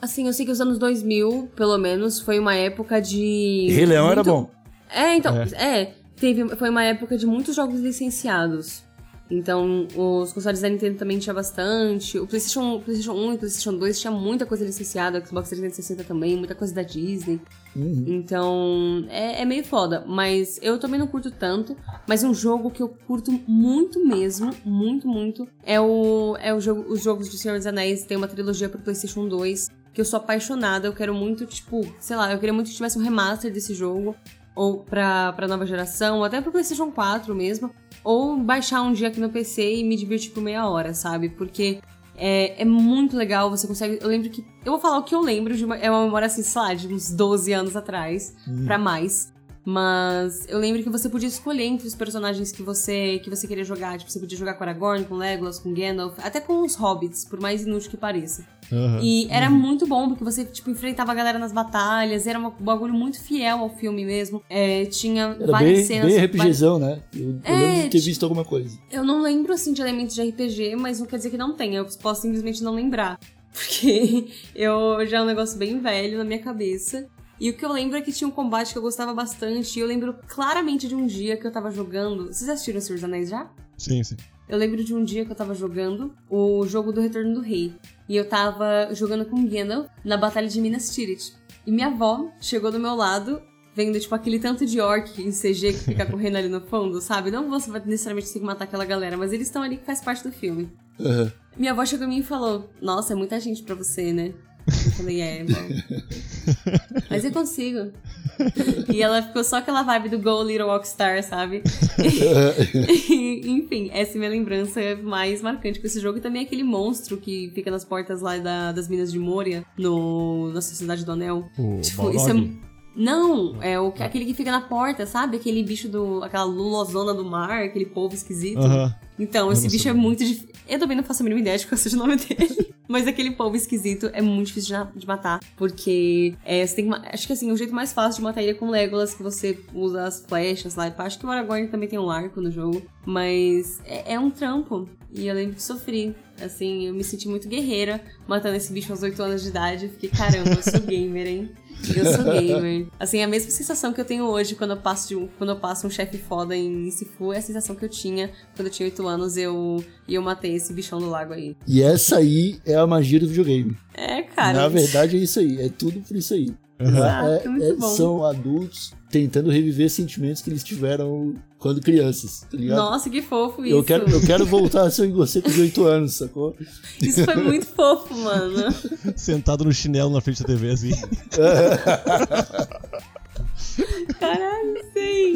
C: Assim, eu sei que os anos 2000, pelo menos, foi uma época de.
A: Rei Leão era
C: muito-
A: bom.
C: É, então, é. teve, foi uma época de muitos jogos licenciados. Então, os consoles da Nintendo também tinha bastante. O PlayStation, PlayStation 1 e o PlayStation 2 tinha muita coisa licenciada. O Xbox 360 também, muita coisa da Disney.
A: Uhum.
C: Então, é, é meio foda. Mas eu também não curto tanto. Mas um jogo que eu curto muito mesmo, muito, muito, é o, é o jogo, os jogos do Senhor dos Anéis. Tem uma trilogia pro PlayStation 2 que eu sou apaixonada. Eu quero muito, tipo, sei lá, eu queria muito que tivesse um remaster desse jogo. Ou pra, pra nova geração, ou até pro PlayStation 4 mesmo. Ou baixar um dia aqui no PC e me divertir por meia hora, sabe? Porque é, é muito legal, você consegue. Eu lembro que. Eu vou falar o que eu lembro de uma, é uma memória assim, sei lá, de uns 12 anos atrás, pra mais. Mas eu lembro que você podia escolher entre os personagens que você que você queria jogar. Tipo, você podia jogar com Aragorn, com Legolas, com Gandalf, até com os hobbits, por mais inútil que pareça.
B: Aham.
C: E era muito bom, porque você, tipo, enfrentava a galera nas batalhas, era um bagulho muito fiel ao filme mesmo. É, tinha
A: Era
C: várias
A: bem,
C: cenas.
A: bem
C: várias-
A: RPGzão, né? Eu, eu
C: É,
A: lembro de ter visto alguma coisa.
C: eu não lembro, assim, de elementos de RPG, mas não quer dizer que não tenha. Eu posso simplesmente não lembrar. Porque eu já é um negócio bem velho na minha cabeça. E o que eu lembro é que tinha um combate que eu gostava bastante. E eu lembro claramente de um dia que eu tava jogando. Vocês assistiram Senhor dos Anéis já?
B: Sim, sim.
C: Eu lembro de um dia que eu tava jogando o jogo do Retorno do Rei. E eu tava jogando com Gandalf na Batalha de Minas Tirith. E minha avó chegou do meu lado, vendo, tipo, aquele tanto de orc em CG que fica correndo ali no fundo, sabe? Não você vai necessariamente ter que matar aquela galera, mas eles estão ali que faz parte do filme.
A: Aham.
C: Minha avó chegou em mim e falou: Nossa, é muita gente pra você, né? Eu falei: É, bom. Mas eu consigo. E ela ficou só aquela vibe do Go Little Rockstar, sabe? Enfim, essa é minha lembrança mais marcante com esse jogo. E também aquele monstro que fica nas portas lá da- das Minas de Moria, no, na Sociedade do Anel.
B: O
C: Tipo, isso é. Não, é o, aquele que fica na porta, sabe? Aquele bicho do. aquela lulozona do mar, aquele povo esquisito. Então,
B: Eu
C: esse bicho
B: sei
C: é muito difícil. Eu também não faço a mínima ideia de qual seja o nome dele. Mas aquele povo esquisito é muito difícil de, matar. Porque é, você tem que. ma- Acho que assim, o jeito mais fácil de matar ele é com Legolas, que você usa as flechas lá. Acho que o Aragorn também tem um arco no jogo. Mas é, é um trampo. E eu lembro que sofri. Assim, eu me senti muito guerreira matando esse bicho aos 8 anos de idade. Eu fiquei, caramba, eu sou gamer, hein? Eu sou gamer. Assim, a mesma sensação que eu tenho hoje quando eu passo, de um, quando eu passo um chefe foda em Sifu é a sensação que eu tinha quando eu tinha 8 anos eu, e eu matei esse bichão do lago aí.
A: E essa aí é a magia do videogame.
C: É, cara.
A: Na verdade é isso aí, é tudo por isso aí.
C: Exato,
A: É- é- são adultos tentando reviver sentimentos que eles tiveram quando crianças, tá ligado?
C: Nossa, que fofo isso.
A: eu, quero, eu quero voltar a ser um egocêntrico de 8 anos, sacou?
C: Isso foi muito fofo, mano.
B: Sentado no chinelo na frente da TV, assim.
C: Caralho, sei.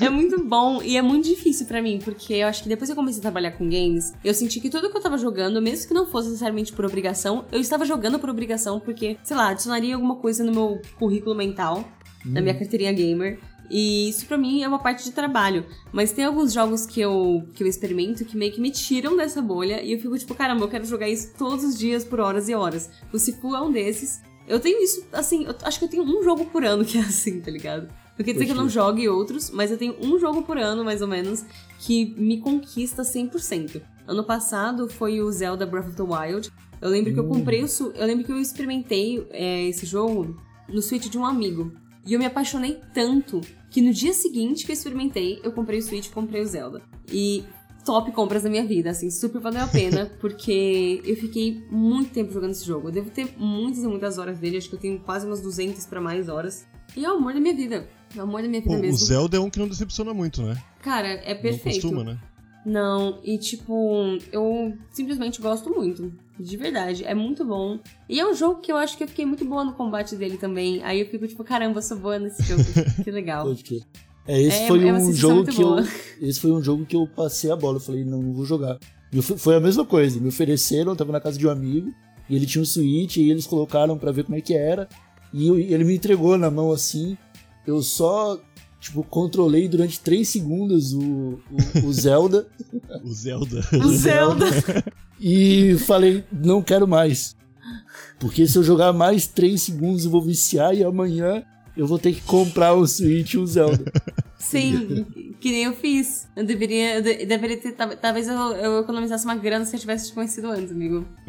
C: É muito bom e é muito difícil pra mim, porque eu acho que depois que eu comecei a trabalhar com games, eu senti que tudo que eu tava jogando, mesmo que não fosse necessariamente por obrigação, eu estava jogando por obrigação, porque, sei lá, adicionaria alguma coisa no meu currículo mental, na minha carteirinha gamer. E isso pra mim é uma parte de trabalho. Mas tem alguns jogos que eu, que eu experimento que meio que me tiram dessa bolha e eu fico tipo, caramba, eu quero jogar isso todos os dias por horas e horas. O Sifu é um desses. Eu tenho isso, assim, eu acho que eu tenho um jogo por ano que é assim, tá ligado? Não quer dizer que eu não jogue outros, mas eu tenho um jogo por ano, mais ou menos, que me conquista 100%. Ano passado foi o Zelda Breath of the Wild. Eu lembro que eu comprei o. Eu lembro que eu experimentei é, esse jogo no Switch de um amigo. E eu me apaixonei tanto que no dia seguinte que eu experimentei, eu comprei o Switch e comprei o Zelda. E top compras da minha vida, assim, super valeu a pena, porque eu fiquei muito tempo jogando esse jogo. Eu devo ter muitas e muitas horas dele, acho que eu tenho quase umas 200 pra mais horas. E é o amor da minha vida. É o amor da minha vida
B: Pô, o
C: mesmo.
B: Zelda é um que não decepciona muito, né?
C: Cara, é perfeito.
B: Não costuma, né?
C: Não, e tipo, eu simplesmente gosto muito. De verdade, é muito bom. E é um jogo que eu acho que eu fiquei muito boa no combate dele também. Aí eu fico tipo, caramba, eu sou boa nesse jogo. que legal.
A: É, esse
C: É,
A: foi
C: é
A: um jogo que eu. Esse foi um jogo que eu passei a bola. Eu falei, não, não vou jogar. E foi- a mesma coisa. Me ofereceram, eu tava na casa de um amigo, e ele tinha um Switch, e eles colocaram pra ver como é que era. E eu- ele me entregou na mão assim. Eu só, tipo, controlei durante 3 segundos o, o, o Zelda.
B: O Zelda.
C: O Zelda.
A: E falei, não quero mais. Porque se eu jogar mais 3 segundos eu vou viciar e amanhã eu vou ter que comprar um Switch e um Zelda.
C: Sim, que nem eu fiz. Eu deveria, eu de- deveria ter. tal- Talvez eu, eu economizasse uma grana se eu tivesse te conhecido antes, amigo.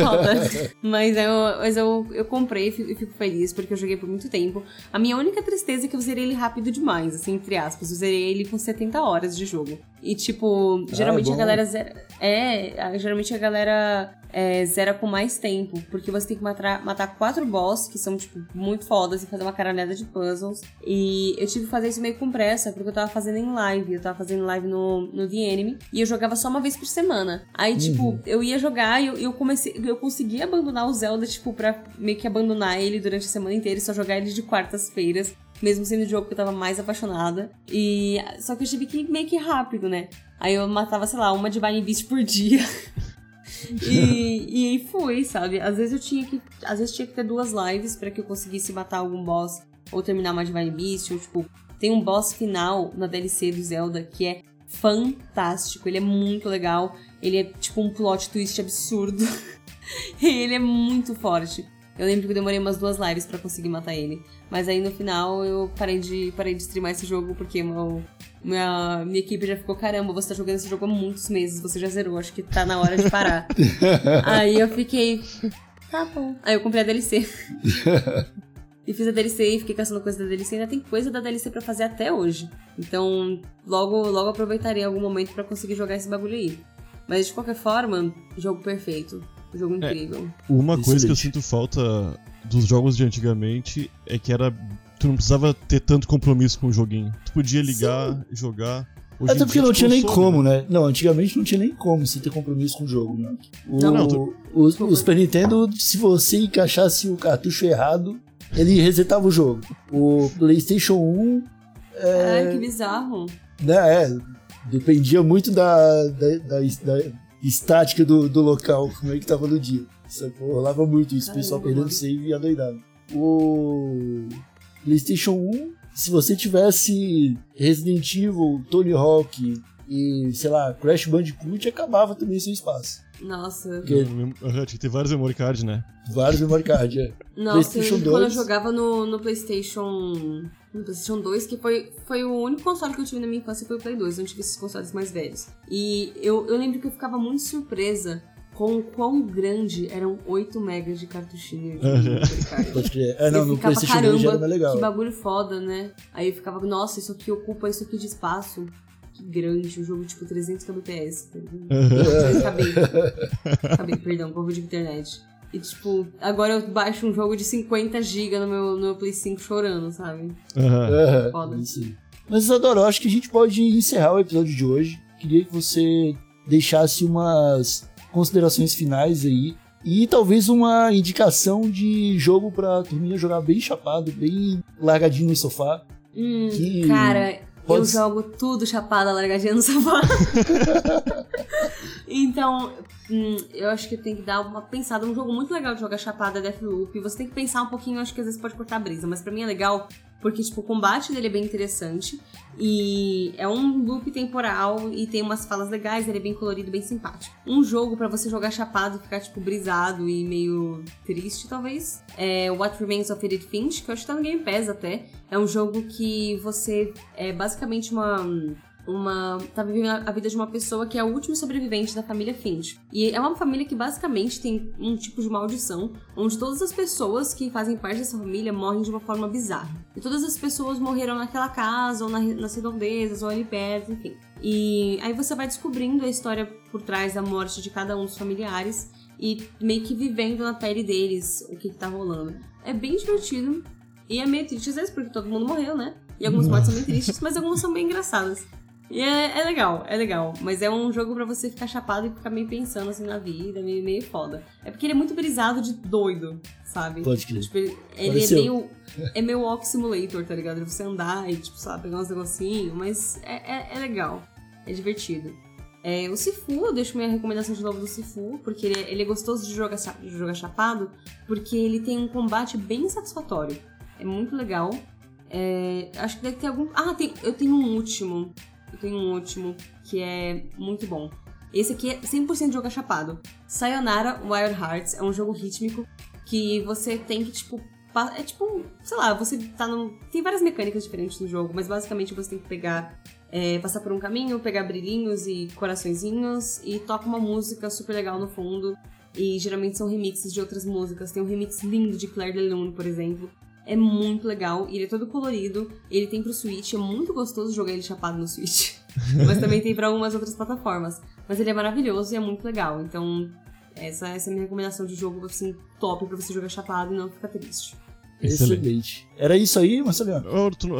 C: Foda. mas eu, mas eu, eu comprei e fico, fico feliz porque eu joguei por muito tempo. A minha única tristeza é que eu zerei ele rápido demais, assim, entre aspas. Eu zerei ele com 70 horas de jogo. E, tipo, geralmente a
A: bom.
C: galera zera. É, a- geralmente a galera é, zera com mais tempo. Porque você tem que matar, matar quatro boss, que são, tipo, muito fodas, e fazer uma caralhada de puzzles. E eu tive que fazer isso meio com pressa, porque eu tava fazendo em live. Eu tava fazendo live no, no The Enemy. E eu jogava só uma vez por semana. Aí, tipo, eu ia jogar e eu, eu comecei. Eu consegui abandonar o Zelda, tipo, pra meio que abandonar ele durante a semana inteira e só jogar ele de quartas-feiras. Mesmo sendo o jogo que eu tava mais apaixonada. E. Só que eu tive que ir meio que rápido, né? Aí eu matava, sei lá, uma Divine Beast por dia. e, e aí foi, sabe? Às vezes eu tinha que. Às vezes tinha que ter duas lives pra que eu conseguisse matar algum boss ou terminar uma Divine Beast, ou tipo, tem um boss final na DLC do Zelda que é fantástico, ele é muito legal, ele é tipo um plot twist absurdo. e ele é muito forte. Eu lembro que eu demorei umas duas lives pra conseguir matar ele. Mas aí no final eu parei de, parei de streamar esse jogo porque meu, minha, minha equipe já ficou: caramba, você tá jogando esse jogo há muitos meses, você já zerou, acho que tá na hora de parar. aí eu fiquei. Tá bom. Aí eu comprei a DLC. E fiz a DLC e fiquei caçando coisa da DLC. Ainda tem coisa da DLC pra fazer até hoje. Então, logo, logo aproveitarei algum momento pra conseguir jogar esse bagulho aí. Mas de qualquer forma, jogo perfeito. Jogo incrível.
B: Uma coisa que eu sinto falta dos jogos de antigamente é que era. Tu não precisava ter tanto compromisso com o joguinho. Tu podia ligar, jogar. Hoje
A: Até porque não
B: tu
A: tinha nem
B: consome,
A: como, né? Não, antigamente não tinha nem como você ter compromisso com o jogo, né? O,
C: Não,
B: não, tu-
A: o, o Super Nintendo, se você encaixasse o cartucho errado, ele resetava o jogo. O PlayStation 1,
C: Ai, que bizarro.
A: né, é, dependia muito da, da, da, da estática do, do local, como é que tava no dia. Sacou? Rolava muito isso, o pessoal perdendo save e adoidado. O PlayStation 1, se você tivesse Resident Evil, Tony Hawk e, sei lá, Crash Bandicoot, acabava também seu espaço.
C: Nossa.
A: Porque
B: Aham, tinha que ter vários memory card, né?
A: vários memory card, é.
C: Nossa, eu quando eu
A: 2.
C: jogava no, no PlayStation. No PlayStation 2, que foi, foi o único console que eu tive na minha infância foi o Play 2. Eu não tive esses consoles mais velhos. E eu, eu lembro que eu ficava muito surpresa com o quão grande eram 8 megas de cartuchinho de memory card.
A: Pode crer. É, não,
C: eu
A: no
C: ficava,
A: PlayStation 2 já era
C: caramba,
A: mais legal.
C: que bagulho foda, né? Aí eu ficava, nossa, isso aqui ocupa isso aqui de espaço. Que grande, o jogo tipo 300 kbps. tá ligado? Acabei. Acabei, perdão, povo de internet. E tipo, agora eu baixo um jogo de 50 GB no meu, no meu Play 5 chorando, sabe?
B: Aham.
A: Aham,
C: Foda.
A: isso aí. Mas Isadora, eu acho que a gente pode encerrar o episódio de hoje. Queria que você deixasse umas considerações finais aí. E talvez uma indicação de jogo pra turminha jogar bem chapado, bem largadinho no sofá.
C: Hum,
A: Que
C: cara,
A: pode
C: eu jogo tudo chapada, largadinha no sofá. então, hum, eu acho que tem que dar uma pensada. É um jogo muito legal de jogar chapada Deathloop. Você tem que pensar um pouquinho, acho que às vezes pode cortar a brisa, mas pra mim é legal porque, tipo, o combate dele é bem interessante. E é um loop temporal e tem umas falas legais, ele é bem colorido, bem simpático. Um jogo para você jogar chapado e ficar, tipo, brisado e meio triste, talvez. É What Remains of Edith Finch, que eu acho que tá no Game Pass até. É um jogo que você é basicamente uma uma tá vivendo a vida de uma pessoa que é o último sobrevivente da família Finch. E é uma família que basicamente tem um tipo de maldição, onde todas as pessoas que fazem parte dessa família morrem de uma forma bizarra. E todas as pessoas morreram naquela casa, ou na, nas redondezas, ou ali perto, enfim. E aí você vai descobrindo a história por trás da morte de cada um dos familiares e meio que vivendo na pele deles o que, que tá rolando. É bem divertido. E é meio triste às vezes, porque todo mundo morreu, né? E algumas mortes são bem tristes, mas algumas são bem engraçadas. E é, é, legal, é legal. Mas é um jogo para você ficar chapado e ficar meio pensando assim na vida, meio, meio foda. É porque ele é muito brisado de doido, sabe?
A: Pode crer.
C: Tipo, ele, ele é meio. É meio walk simulator, tá ligado? Você andar e, tipo, sabe, pegar uns negocinhos, mas é, é, é legal. É divertido. É, o Sifu, eu deixo minha recomendação de novo do Sifu, porque ele é, ele é gostoso de jogar, de jogar chapado, porque ele tem um combate bem satisfatório. É muito legal. É, acho que deve ter algum. Ah, tem, eu tenho um último tenho um último que é muito bom. Esse aqui é 100% jogo chapado. Sayonara Wild Hearts é um jogo rítmico que você tem que, tipo, é tipo, sei lá, você tá no. Tem várias mecânicas diferentes no jogo, mas basicamente você tem que pegar. É, passar por um caminho, pegar brilhinhos e coraçõezinhos e toca uma música super legal no fundo. E geralmente são remixes de outras músicas. Tem um remix lindo de Claire de Lune, por exemplo. É muito legal, ele é todo colorido, ele tem pro Switch, é muito gostoso jogar ele chapado no Switch. Mas também tem para algumas outras plataformas. Mas ele é maravilhoso e é muito legal. Então, essa, essa é a minha recomendação de jogo, assim, top pra você jogar chapado e não ficar triste.
A: Excelente. Excelente. Era isso aí, Marcelinho?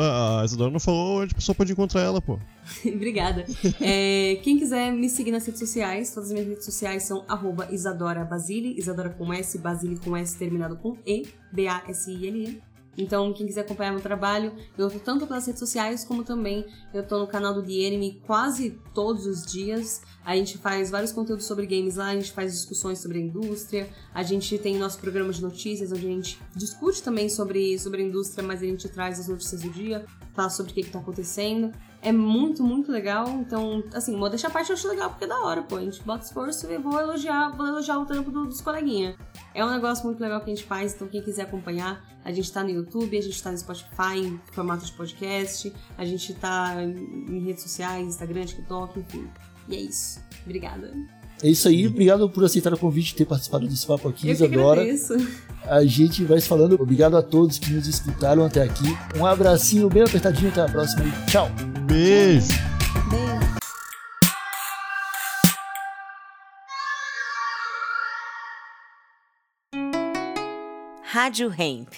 B: A Isadora não falou onde a pessoa pode encontrar ela, pô.
C: Obrigada. É, quem quiser me seguir nas redes sociais, todas as minhas redes sociais são arroba Isadora Basile, Isadora com S, Basile com S terminado com E, B-A-S-I-L-E. Então, quem quiser acompanhar meu trabalho, eu tô tanto pelas redes sociais como também eu tô no canal do Enemy quase todos os dias. A gente faz vários conteúdos sobre games lá, a gente faz discussões sobre a indústria, a gente tem nosso programa de notícias onde a gente discute também sobre, sobre a indústria, mas a gente traz as notícias do dia, fala sobre o que, que tá acontecendo. É muito, muito legal. Então, assim, modéstia a parte eu acho legal porque é da hora, pô. A gente bota esforço e vou elogiar, vou elogiar o trampo do, dos coleguinhas. É um negócio muito legal que a gente faz, então quem quiser acompanhar, a gente tá no YouTube, a gente tá no Spotify em formato de podcast, a gente tá em redes sociais, Instagram, TikTok, enfim. E é isso. Obrigada.
A: É isso aí, obrigado por aceitar o convite e ter participado desse papo aqui, Eu Isadora. A gente vai se falando. Obrigado a todos que nos escutaram até aqui. Um abracinho bem apertadinho, até a próxima e tchau.
B: Beijo.
C: Beijo.
D: Rádio Hemp.